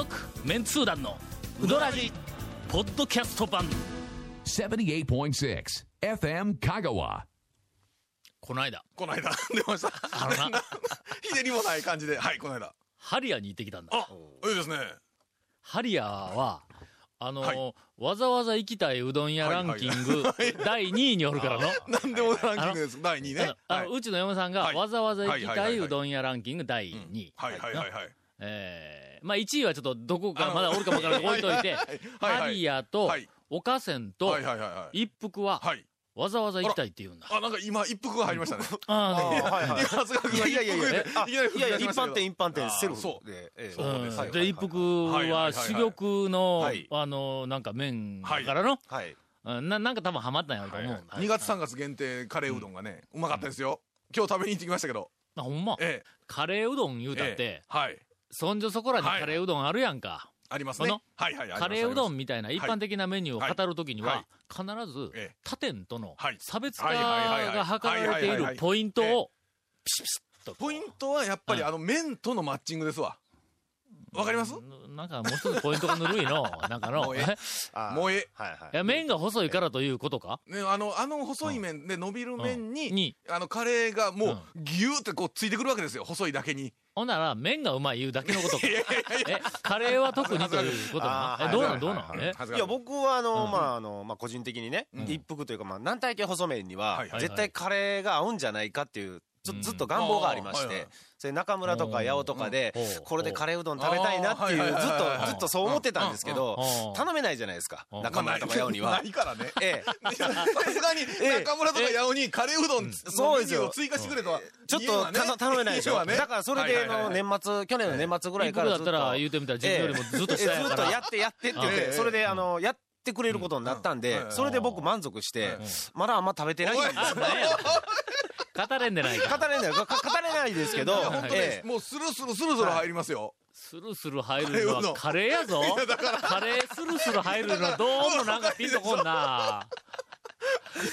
続メンツー団のウドラジポッドキャスト版78.6 FM Kagawa. この間この間、出ました。あのなひねりもない感じで、はい、この間。ハリアに行ってきたんだあ、いいですね。ハリアはあの、はいわざわざ行きたいうどん屋ランキング、第2位におるからの。なんでもランキングです。第2位ね。あの、はい。うちの嫁さんがはいわざわざ行きたいうどん屋ランキング第2位。はいはいはいはい。えー、まあ1位はちょっとどこかまだおるかもわからない置いといて、はいはいはいハリアとはい岡線とはいはいはいはい。一服ははい。わざわざ行きたいって言うんだ。あ、なんか今、一服が入りましたね。あの今、長谷川君がいやいやいやいや一般店一般店セルフそうで。ええそうで一服はいはいはいはいは珠玉の、はいあの、なんか麺だからの、はい。うんななんか多分ハマったんやろうと思う。2月3月限定カレーうどんがね、うまかったですよ。今日食べに行ってきましたけど。あ、ほんま？えカレーうどん言うえ。たってええ、はい。そんじょそこらにカレーうどんあるやんか。ありますこのね。はいはい。カレーうどんみたいな一般的なメニューを語るときには必ずええ、他店とのはい差別化が図られているポイントを、ピシピシッと。ポイントはやっぱりあの麺とのマッチングですわ。わかります？なんかもう一つポイントがぬるいの。なんかの、もうええ。え あー。もうえはいはい。い。や、麺が細いからということか？ね、あの、あの細い麺で伸びる麺うんに、に。あのカレーがもうギューってこうついてくるわけですよ。細いだけに。ほんなら、麺がうまい言うだけのことか。いやいやいや。え、カレーは特にということなの？え、どうなはいんどうなんえはいい。や、僕はあの、まあ、あの、まあ、個人的にね、一服というか、まあ、軟体系細麺には絶対カレーが合うんじゃないかっていう、ずっと願望がありましてうんはいはい、それ中村とか八尾とかでうん、これでカレーうどん食べたいなっていう、ずっと、ずっとそう思ってたんですけどうん、頼めないじゃないですか、うん。中村とか八尾には。な。いからね。ええ。さすがに、中村とか八尾にカレーうどんのそうですよ。メニューを追加してくれとは。ちょっとた頼めないでしょ。だからそれで、の、年末、去年の年末ぐらい一からずっと。服だったら言うてみたら自分よりもずっと下やええずっと。やってやってって言っええ。て、それで、あの、やってくれることになったんうん。で、それで僕満足して、まだあんま食べてないんですよ。語れんでないか。語れない、か語れないですけど、本当ねえ、えもうスルスルスルスル入りますよ。スルスル入るのはカカレーやぞ。カレースルスル入るのはどうもなんかピンとこんな。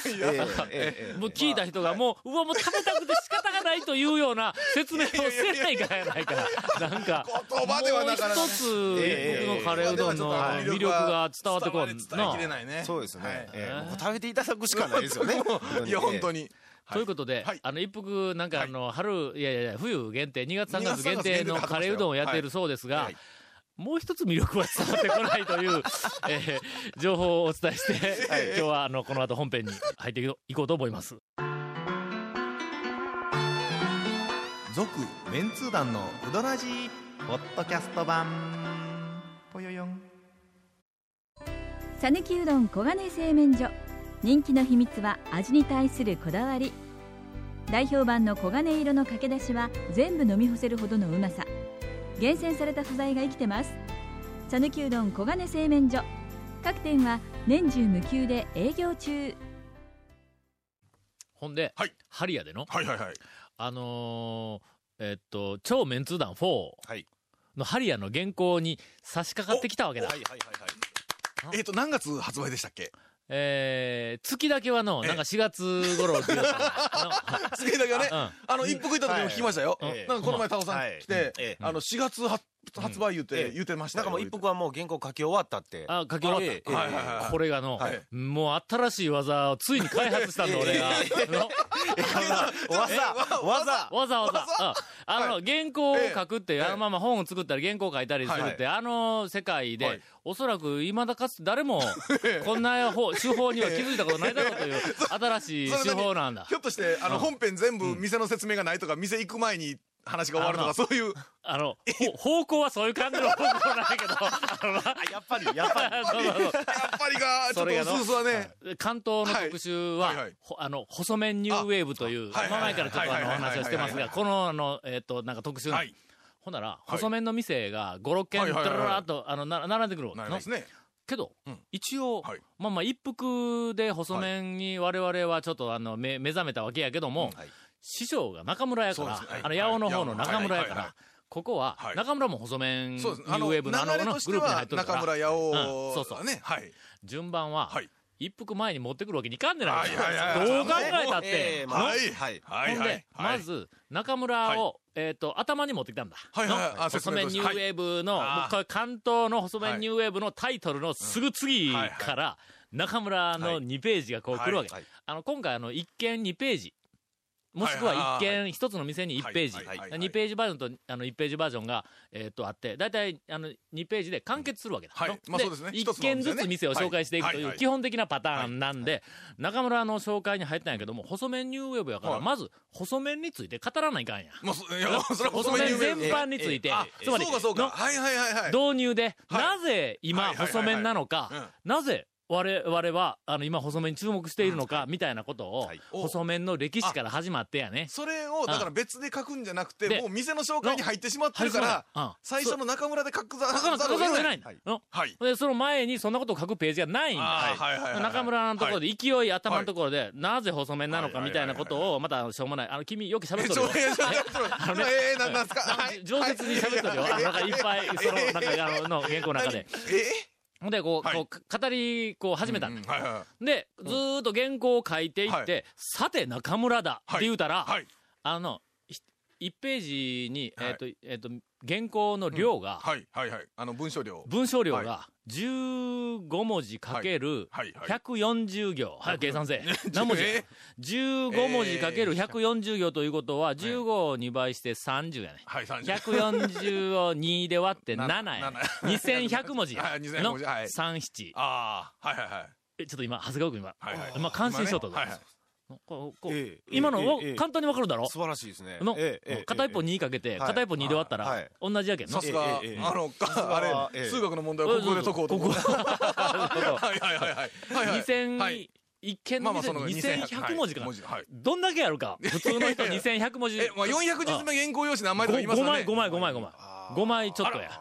ええええええもう聞いた人がもう、うわ、もう食べたくて仕方がないというような説明をせないからやないか。なんか、言葉ではもうなかなかね一つ、僕のカレーうどんの魅力が伝わってこん伝わりきれな。ないね。そうですね。はいええもう食べていただくしかないですよね。いや、本当に。ということで、はい。あの、一服、なんかあの、春、いやいやいや、冬限定、2月3 2月月限定のカレーうどんをやっているそうですが、はい。もう一つ魅力は伝わってこないという、えー情報をお伝えして、今日はあの、この後本編に入っていこうと思います。続メンツー団のウドラジーポッドキャスト版。ぽよよん。さぬきうどん黄金製麺所人気の秘密は味に対するこだわり。代表版の黄金色のかけだしは全部飲み干せるほどのうまさ。厳選された素材が生きてます。さぬきうどん黄金製麺所。各店は年中無休で営業中。ほんで、はい。ハリアでの、はいはいはい。あのーえっと、超メンツー団4はい。のハリアの原稿に差し掛かってきたわけだ。はいはいはいはい。えっと、何月発売でしたっけ？えー、月だけはの、なんか4月頃って言うやつ次だけはね、うん。あの、一服行った時も聞きましたよ。はいなんかこの前、タオさん来てあの、4月発発売言って、言ってましたよ。なんかもう一服はもう原稿書き終わったって。あ、書き終わった。ええ。ええはいはい。はいこれがの、はい。もう新しい技をついに開発したんだ、俺が。のわざ、わざ。わざわざ。うん。あの、原稿を書くって、ええ。あのまま本を作ったり原稿を書いたりするって、あの世界で、はい。おそらく未だかつて誰も、こんな方手法には気づいたことないだろうという、新しい手法なんだ。ひ。ょっとして、あの、本編全部店の説明がないとか、店行く前に話が終わるとか、そういう、あの、ほ方向はそういう感じの方向なんやけど、あのなやっぱり、やっぱり。やっぱりが、ちょっとそれがのうすうすはね、関東の特集は、あの、細麺ニューウェーブという、前々からちょっとあの、話をしてますが、この、あの、えっ、と、なんか特集の、はい。ほんなら、い。細麺の店が5、6軒、ドララーっと、あの、な並んでくるなりますね。けど、うん。一応、はい。まあまあ、一服で細麺に我々はちょっとあの、目目覚めたわけやけども、はい師匠が中村やから、あの、八尾の方の中村やから、ここは、はい。中村も細麺ニュ。ーウェーブのあの、グループに入っ、とるから、中村八うん。尾、そうそう。ね。はい。順番は、はい。一服前に持ってくるわけにいかんねないどう考えたっえて。はい。はい。はい。ほんで、ま、ず、中村を、えっ、と、頭に持ってきたんだ。はいはい細麺ニューウェーブの、関東の細麺ニューウェーブのタイトルのすぐ次から、中村の2ページがこう来るわけ。あの、今回あの、一見2ページ。もしくは一はいはい。見一つの店に1ページ。はいはいはい2ページバージョンとあの1ページバージョンが、えっとあって、だいたいあの2ページで完結するわけだ。はい。のまあそうですね。一軒ずつ店を紹介していくとはいう基本的なパターンなんで、中村の紹介に入ったんやけども、細麺ニューウェーブやから、はい。まず、細麺について語らないかんや。細麺全般について。あ、つまり、そうかそうか。のはいはいはいはい。導入で、はい。なぜ今細麺なのうん。か、なぜ我々は、あの、今細麺に注目しているのか、みたいなことをはい、細麺の歴史から始まってやね。それを、だから別で書くんじゃなくて、でもう店の紹介に入ってしまってるから、うん最初の中村で書くざるを得ない。はい。の。はい。で、その前にそんなことを書くページがないんだ。中村のところで、勢い頭のところで、なぜ細麺なのかみたいなことを、またしょうもない。あの、君よく喋っえ、とるよ。え、なんすか？はい。上手に喋っとるよ。なんかいっぱい、その、なんか、あの、の原稿の中で。えほんで、こう、はいこう、語り、こう、始めたんだうん。はいはで、ずーっと原稿を書いていって、はいさて中村だって言うたら、い。はい。あの、1ページに、はいえっ、と、えっ、と、原稿の量が、はいはいはい。あの、文章量。文章量が15文字かけるはいはい140行。はい、計算せ え。何文字？え ?15 文字かける140行ということは、15を2倍して30やね。はい、30。140を2で割って7やね。七2100文字や。はい2100の文字はい3、7。ああ、はいはいはい。え、ちょっと今、長谷川君今、はいはい。今感心しとったぞ。はいはい。こうこうええ今のをええええ簡単にわかるだろ？素晴らしいですね。の片一方2かけて、はい片一方2で割ったらはい、同じやけんの？さ。すが、あの、かあれ、ええ数学の問題をここで解こうと思う。ここ はいはいはいはい。はいはい。2000、はい一見の店に2100文字かな？はい。どんだけやるか？普通の人いやいや2100文字。え、まあ、400字目原稿用紙何枚とか言います5よね。枚、5枚、5枚、5枚。5枚ちょっとや。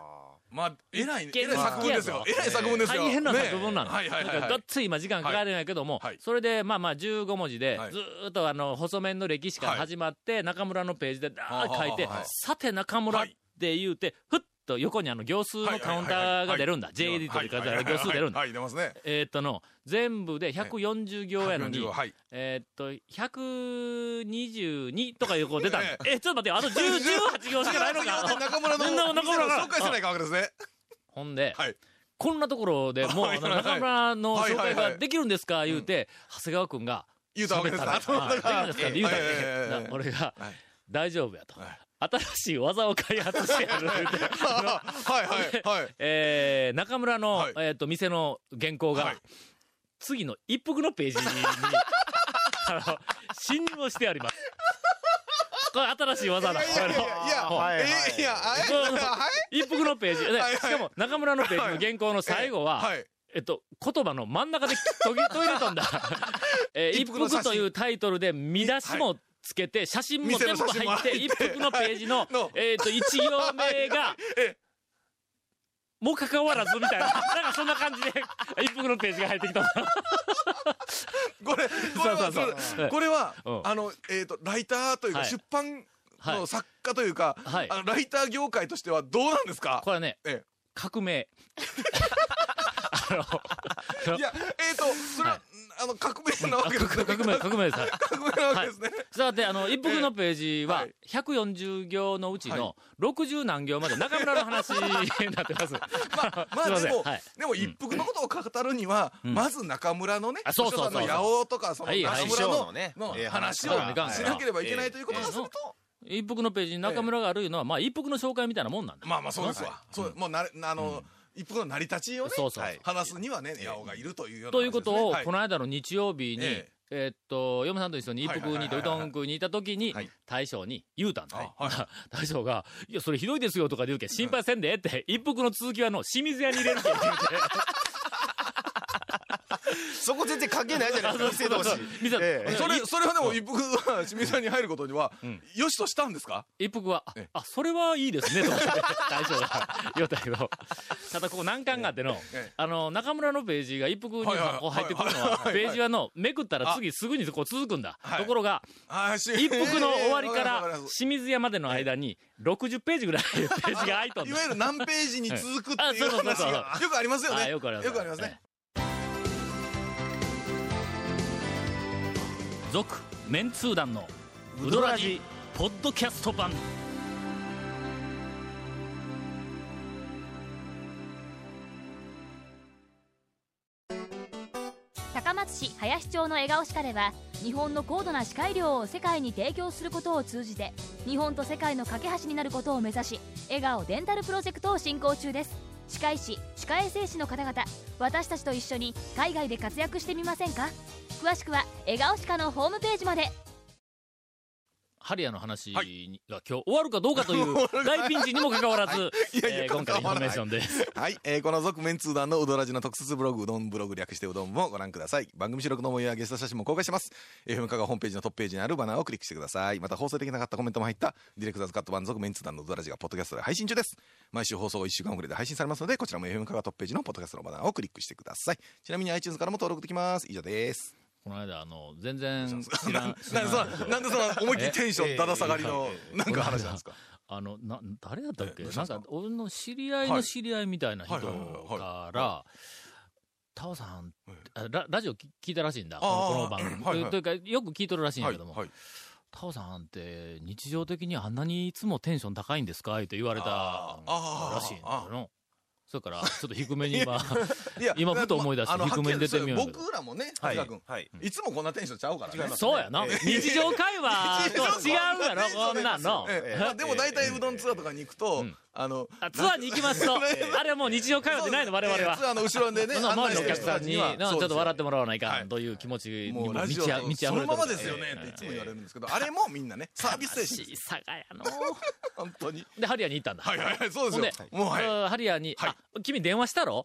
まあ、えらい、えらい作文ですよ。えらい作文ですよ。大変なね作文なの。はいはいはいがっ。つり今時間かかるんやけども、はい。それでまあまあ15文字ではい、ずーっとあの、細麺の歴史から始まって、中村のページでダーッ書いてさて中村って言うて、ふっと横にあの行数のカウンターが出るんだ。JD というか、行数出るんだ。はい、出ますね。えーっとの、全部で140行やのに140、はい。えーっと、122とかいうこう出たの。え。え、ちょっと待ってよ、あと10 18行しかないのか。中村の中村が。紹介してないかわけですね。ほんで、はい。こんなところでもう、中村の紹介ができるんですか言うて、長谷川く んが、言うたわけですかって言うたはいはいはいはいらな俺がはい、大丈夫やと。はい。新しい技を開発してやる。はいはいはい。えー、中村のはい、えーっと、店の原稿がはい、次の一服のページに、あの、侵入をしてあります。これ新しい技だ。いやいやいやはいはい一服のページ。ではいしかも、中村のページの原稿の最後は、はい。えっと、言葉の真ん中で途切れたんだ。えー一服というタイトルで見出しもつけて、写真も店全部入って、一服のページの えっと、一行目が え、もかかわらずみたいな、なんかそんな感じで、一服のページが入ってきた。これ、これは、あの、えっと、ライターというか、はい。出版はい。の作家というか、はい。あのライター業界としてはどうなんですか？これはね、え革命。いや、えっと、それは、あの、革命なわけですね。革命、革命です。はい 革命なわけですね。さて、あの、一服のページははい、140行のうちの60何行まで中村の話 になってます。まあ、まあでもでも一服のことを語るには、ん。まず中村のね、あそうそうそう八尾とか、その中村のの話をしなければいけないということがすると、一服のページに中村があるいうのは、まあ、一服の紹介みたいなもんなんだ。まあまあそうですわ。そう、もうなれ、あの、一服の成り立ちをね、そうそうはい。話すにはね、八尾がいるというような。ということを、はい。この間の日曜日に、ええ。ーっと、嫁さんと一緒に一服に行って、はいはい。はいはいうどん食いに行った時にはい、大将に言うたんだ。あは 大将が、いや、それひどいですよとかで言うけん、心配せんでって、一服の続きはの、清水屋に入れるけん言うて。そこ全然関係ないじゃないですか、店同士。店ええ。それ、それはでも一服は清水さんに入ることにはん、よしとしたんですか？一服は、あええ。あ、それはいいですね、と思って、大将が言うたけど、ただここ難関があってのええ、あの、中村のページが一服に入ってくるのは、ページはの、めくったら次すぐにこう続くんだ。はい。ところが、一服の終わりかええら清水屋までの間に60ページぐらいページが空いとんだいわゆる何ページに続くっていうあそうそうそうそう。話がよくありますよね。あよくありますよくありますね。続メンツー団のウドラジポッドキャスト版。高松市林町の笑顔歯科では日本の高度な歯科医療を世界に提供することを通じて日本と世界の架け橋になることを目指し笑顔デンタルプロジェクトを進行中です。歯科医師歯科衛生士の方々私たちと一緒に海外で活躍してみませんか？詳しくは笑顔歯科のホームページまでハリアの話が今日終わるかどうかという大ピンチにもかかわらず、いやいやえー今回のインフォメーションです。はい、えーこの続麺通団のうどラヂの特設ブログ、うどんブログ略してうどんもご覧ください。番組収録の模様やゲスト写真も公開してます。FM 香川ホームページのトップページにあるバナーをクリックしてください。また放送できなかったコメントも入った、ディレクターズカット版続麺通団のうどラヂがポッドキャストで配信中です。毎週放送1週間遅れで配信されますので、こちらも FM 香川トップページのポッドキャストのバナーをクリックしてください。ちなみに iTunes からも登録できます。以上です。この間、あの、全然知らん、なんでその、なんでその思いっきりテンションだだ下がりの、なんか話なんですか？あの、な、誰だったっけ？なんか、俺の知り合いの知り合いみたいな人から、タオさんララジオ聞聞いたらしいんだ、この番組。はいはい。というか、よく聞いとるらしいんやはい。けども、はい。タオさんって日常的にあんなにいつもテンション高いんですか？って言われたらしいんだよ。それから、ちょっと低めに今、今ふと思い出して低めに出てみよう。僕らもね、はい。君、はい。いつもこんなテンションちゃうからね。そうやな。日常会話とは違うやろ、こんなんの。でも大体うどんツアーとかに行くと、うんあの、あツアーに行きますと、あれはもう日常会話じゃないの、我々はええツ。アーの後ろでね、周りのお客さんに、ちょっと笑ってもらわないかはいんという気持ちにも満ち溢れてるそのままですよねっていつも言われるんですけど、あれもみんなね、サービス精神小さがやの。本当に。で、ハリアに行ったんだ。はいはいはい、そうでですよ。もうハリアに、君電話したろ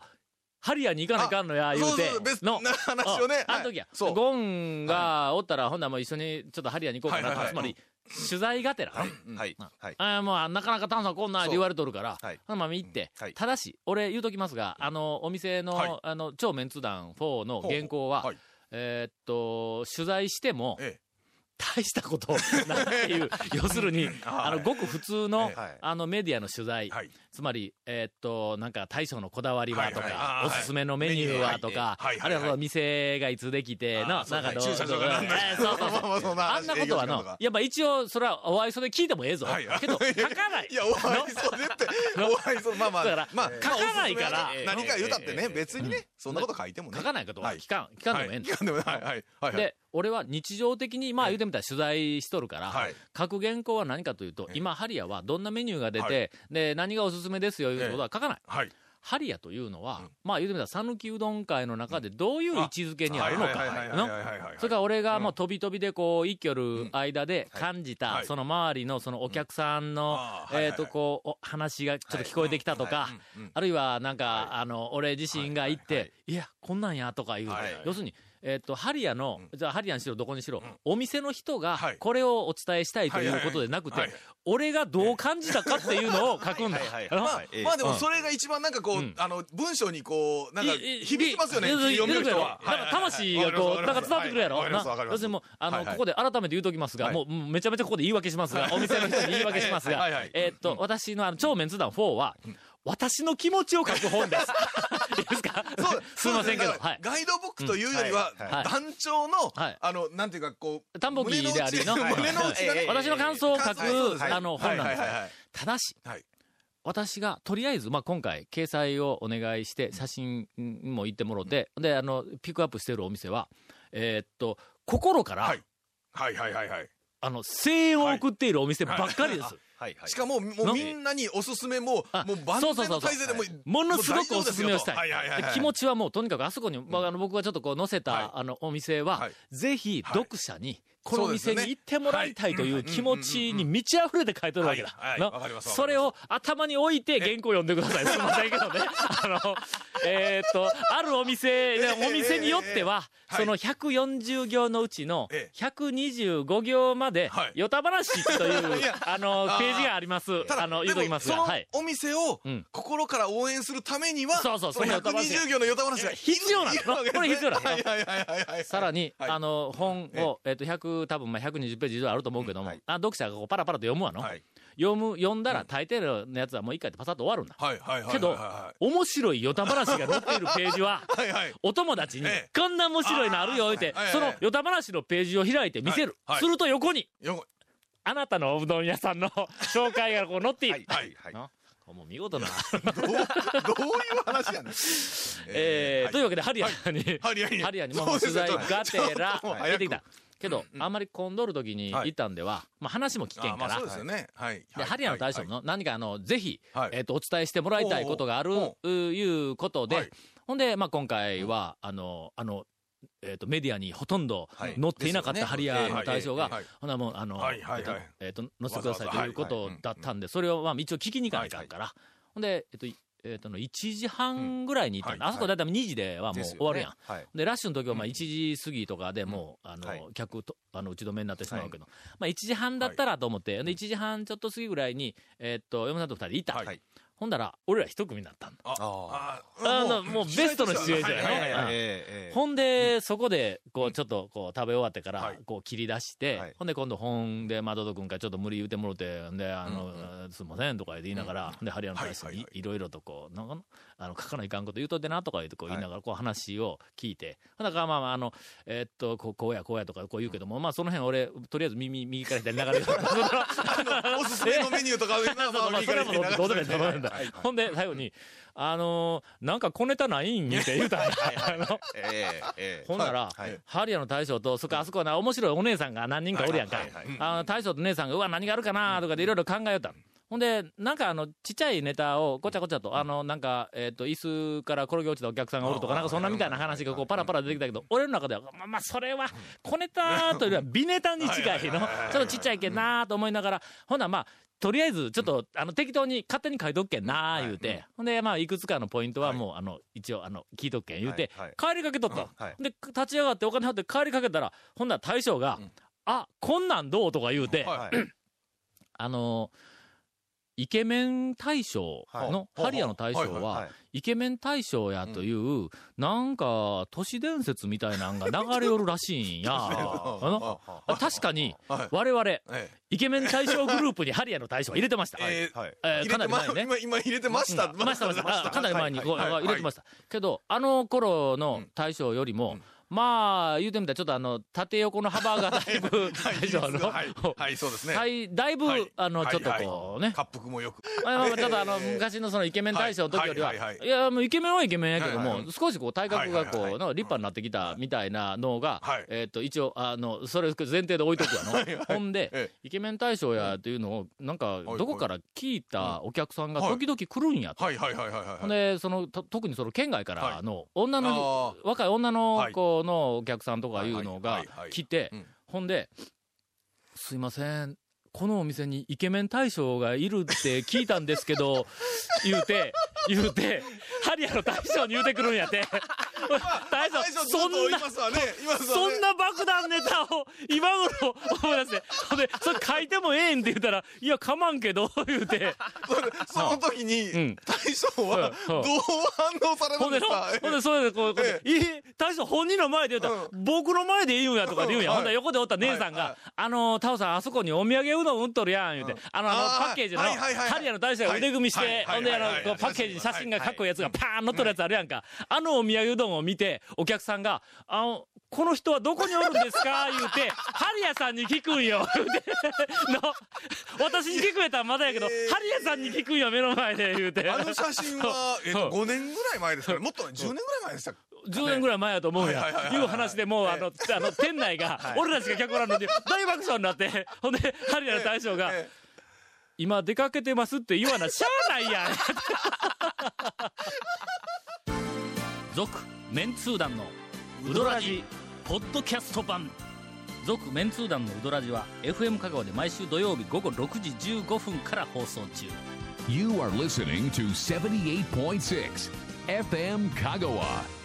ハリアに行かないかんのや、言うて。そうそう。のな話をね。あの時や、そう。ゴンがおったら、ほんならもう一緒にちょっとハリアに行こうかなつまり、取材がてら、うん。はい。なはい。あーもうなかなか炭酸こんなんって言われとるから、はい。ほんま行って、はい。ただし、俺言うときますが、あの、お店の、はい。あの、超メンツ団4の原稿は、はい。えーっと、取材しても、え大したことないっていう、要するに、あの、ごく普通の、はいあの、メディアの取材。つまり、えーっと、なんか大将のこだわりはとか、おすすめのメニューはとか、あるいは店がいつできて、な、なんかどう、そうそうそう。まあんなことはのやっぱ一応、それはお愛想で聞いてもええぞ。はい。けど、書かない。いや、お会いそうでって、お会いそう、まあまあ、だからまあ、書かないから。何か言うたってね、別にね、そんなこと書いてもね。書かないこと。ははい。聞かん、聞かんでもええんだ。はい。聞かんでもはい、はい、はい。はい。で、俺は日常的に、まあ言うてみたら取材しとるから、はい。書く原稿は何かというと、ええ今、ハリアはどんなメニューが出て、はい。で、何がおすすめですよ、いうことは書かない。はい。ハリアというのは、うん。まあ言うてみたら、讃岐うどん会の中でどういう位置づけにあるのか。それから俺がうん。もう飛び飛びでこう、一挙る間で感じた、はい。その周りのそのお客さんの、えっと、こう、お話がちょっと聞こえてきたとか、あるいはなんか、あの、俺自身が行って、はい。いや、こんなんやとかいう、要するに、えっと、ハリアの、じゃあハリアにしろどこにしろ、ん。お店の人がはい。これをお伝えしたいということでなくて俺がどう感じたかっていうのを書くんだ。まあでもそれが一番なんかこう、うん。あの、文章にこう、なんか響きますよね、読める人は。魂がこう、なんか伝わってくるやろ？要するにもう、あの、ここで改めて言うときますが、はい。もううんめちゃめちゃここで言い訳しますが、お店の人に言い訳しますがえーっと、私のあの、超メンツ団4は、私の気持ちを書く本です。いいですか？そうすいませんけど。ガイドブックというよりは、団長の、はい。あの、なんていうか、こう、田んぼ木でありの、私の感想を書く、あの、本なんです。ただし、はい。私が、とりあえず、まあ、今回、掲載をお願いして、写真も言ってもろて、で、あの、ピックアップしてるお店は、えーっと、心から、はい。はいはいはいはい。あの、声援を送っているお店ばっかりです。はいはい。しかも、もうのみ。んなにおすすめも、あもう万全の体制でもう、ものすごくおすすめをしたい。はいはいはいはい。で気持ちはもうとにかくあそこに、まあ、あの僕がちょっとこう載せた、はい。あのお店は、はい。ぜひはい。読者にこの店に行ってもらいたいという気持ちに満ち溢れて書いてるわけだ。わかりますそれを頭に置いて原稿読んでください。すみませんけどね。あの、えーっと、あるお店、えお店によっては、えその140行のうちのええ。125行まではい、よた話という、あの、ページがあります。あの、言うときますが。はい。そのお店をうん。心から応援するためには、そうそうそのそのヨタ話120行のヨタ話が必要なの。いるわけですね。これ必要なの。はいはいはいはいはい。さらに、はい。あの、本を、えっと、100、多分まあ120ページ以上あると思うけども、はいあ読者がこうパラパラと読むわの。はい読む、読んだら大抵のやつはもう一回でパサッと終わるんだ。はいはいはいはい。けどは、面白いヨタ話が載っているページは、い はいはい。お友達にええ、こんな面白いのあるよ、言うてはいはい、そのヨタ話のページを開いて見せるはい。はいすると横に、よあなたのおうどん屋さんの紹介がこう載っている。はいはいなもう見事な。どう、どういう話やねん。えーというわけで、ハリアに、ハリアにハリアにもそう取材がてら出てきた。けど、あんまり混んどる時に行ったんでは、まあ話も聞けんから。そう、ですよね。はい。で、ハリアの大将の何かあの、ぜひ、はい。えっと、お伝えしてもらいたいことがある、いうことで、はい。ほんで、まあ今回は、あの、あの、えっ、と、メディアにほとんどはい。載っていなかったハリアの大将がほなもう、あの、えっと、えっと載せてくださいということだったんで、それをまあ一応聞きに行かないかんから、ほんで、えっと、いえっとの、1時半ぐらいに行った。うんあそこだいたい2時ではもう終わるやん。はい。で、ラッシュの時はまあ1時過ぎとかでもう、あの、はい。客と、あの、打ち止めになってしまうけど、まあ1時半だったらと思って、で、1時半ちょっと過ぎぐらいに、えーっと、嫁さんと二人で行った。はいほんだら、俺ら一組になったんだ。ああああの、もうベストのシチュエーションやね。ほんで、そこで、こう、ちょっと、こう、食べ終わってからはい、こう、切り出して、はい。ほんで、今度、本で、まどどくんからちょっと無理言うてもろて、んで、あの、すいません、とか言いながら、で、ハリアの大使にいろいろとこう、なんか、あの、書かないかんこと言うとってな、とか言って、こう言いながら、こう話を聞いて、ほんだから、まあまあ、あの、えーっと、こう、こうや、こうやとか、こう言うけども、まあ、その辺俺、とりあえず耳、右から左に流れる。おすすめのメニューとか、まあそれはもうどうでもいいと思うんだ。はい。ほんで、最後に、あのーなんか小ネタないん？って言うたんだ。あのええええ。ほんなら、はい。ハリアの大将と、そっか、あそこはな、面白いお姉さんが何人かおるやんか。はいはいはいあの大将と姉さんが、うわ、何があるかなとかでいろいろ考えよった。ほんで、なんかあの、ちっちゃいネタをごちゃごちゃと、あの、なんか、えっ、と、椅子から転げ落ちたお客さんがおるとか、なんかそんなみたいな話がこう、パラパラ出てきたけど、俺の中では、まあまあ、それは、小ネタというよりは、美ネタに近いの。ちょっとちっちゃいけんなと思いながら、ほんならまあ、とりあえず、ちょっと、あの、適当に勝手に書いとくけんな言うて、ほんで、まあ、いくつかのポイントはもう、あの、一応、あの、聞いとくけん言うて帰りかけとったで、立ち上がってお金払って帰りかけたら、ほんなら大将が、あ、こんなんどうとか言うて、あのイケメン大賞の、はいハリアの大賞はイケメン大賞やという、なんか、都市伝説みたいなんが流れよるらしいんや。あのあ確かに、はい我々、えイケメン大賞グループにハリアの大賞は入れてました。えかなり前にね。今、今入れてました。うんましたました。あかなり前に入れてました。けど、あの頃の大将よりも、まあ、言うてみたらちょっとあの、縦横の幅がだいぶ、大将の、はい、はい、そうですね。だいだいぶ、はい。あの、はいちょっとこうね、滑腹もよく。まあまあまあちょっとあの、昔のそのイケメン大賞の時よりは、はいや、もうイケメンはイケメンやけども、少しこう体格がこう、立派になってきたみたいなのが、はい。えっ、と、一応、あの、それ前提で置いとくわの。ほんで、えイケメン大賞やっていうのを、なんか、はいどこから聞いたお客さんがはい。時々来るんやと。はいはいはいはいで、その、と特にその県外からの、女あの、若い女の子のお客さんとかいうのが来てうん、ほんで、すいません、このお店にイケメン大将がいるって聞いたんですけど、言うて、言うて、ハリアの大将に言うてくるんやって。大将そんなそんな爆弾ネタを今頃思い出して、ほんで、それ書いてもええんって言ったら、いや、かまんけど、言うて。それその時にうん、大将はどう反応されほんですか？ほんで、それでこう、え大将本人の前で言うたら、僕の前で言うんやとかで言うんや。うんほんで横でおった姉さんが、あの、タオさん、あそこにお土産うどん売っとるやん、言うて、あの、あの、パッケージの、ハリアの大将が腕組みして、はいほんで、あの、パッケージに写真がかっこいいやつがパーン載っとるやつあるやんか。あのお土産うどんを見て、お客さんが、あの、この人はどこにおるんですか？言うて、ハリアさんに聞くんよ。言うて、の、私に聞くやったらまだやけど、えー。ハリアさんに聞くんよ、目の前で、言うて。あの写真は、えっと、う。ん5年ぐらい前ですかね。もっとね10年ぐらい前でした。10年ぐらい前やと思うんやはいう話でもう、あの、あの、店内が、俺たちが客おらんのに、大爆笑になって、ほんで、ハリアの大将が、え今出かけてますって言わな、しゃあないやん。続、メンツー団の、ウドラジ、ポッドキャスト版。続、メンツー団のウドラジは、FM 香川で毎週土曜日午後6時15分から放送中。You are listening to 78.6 FM Kagawa.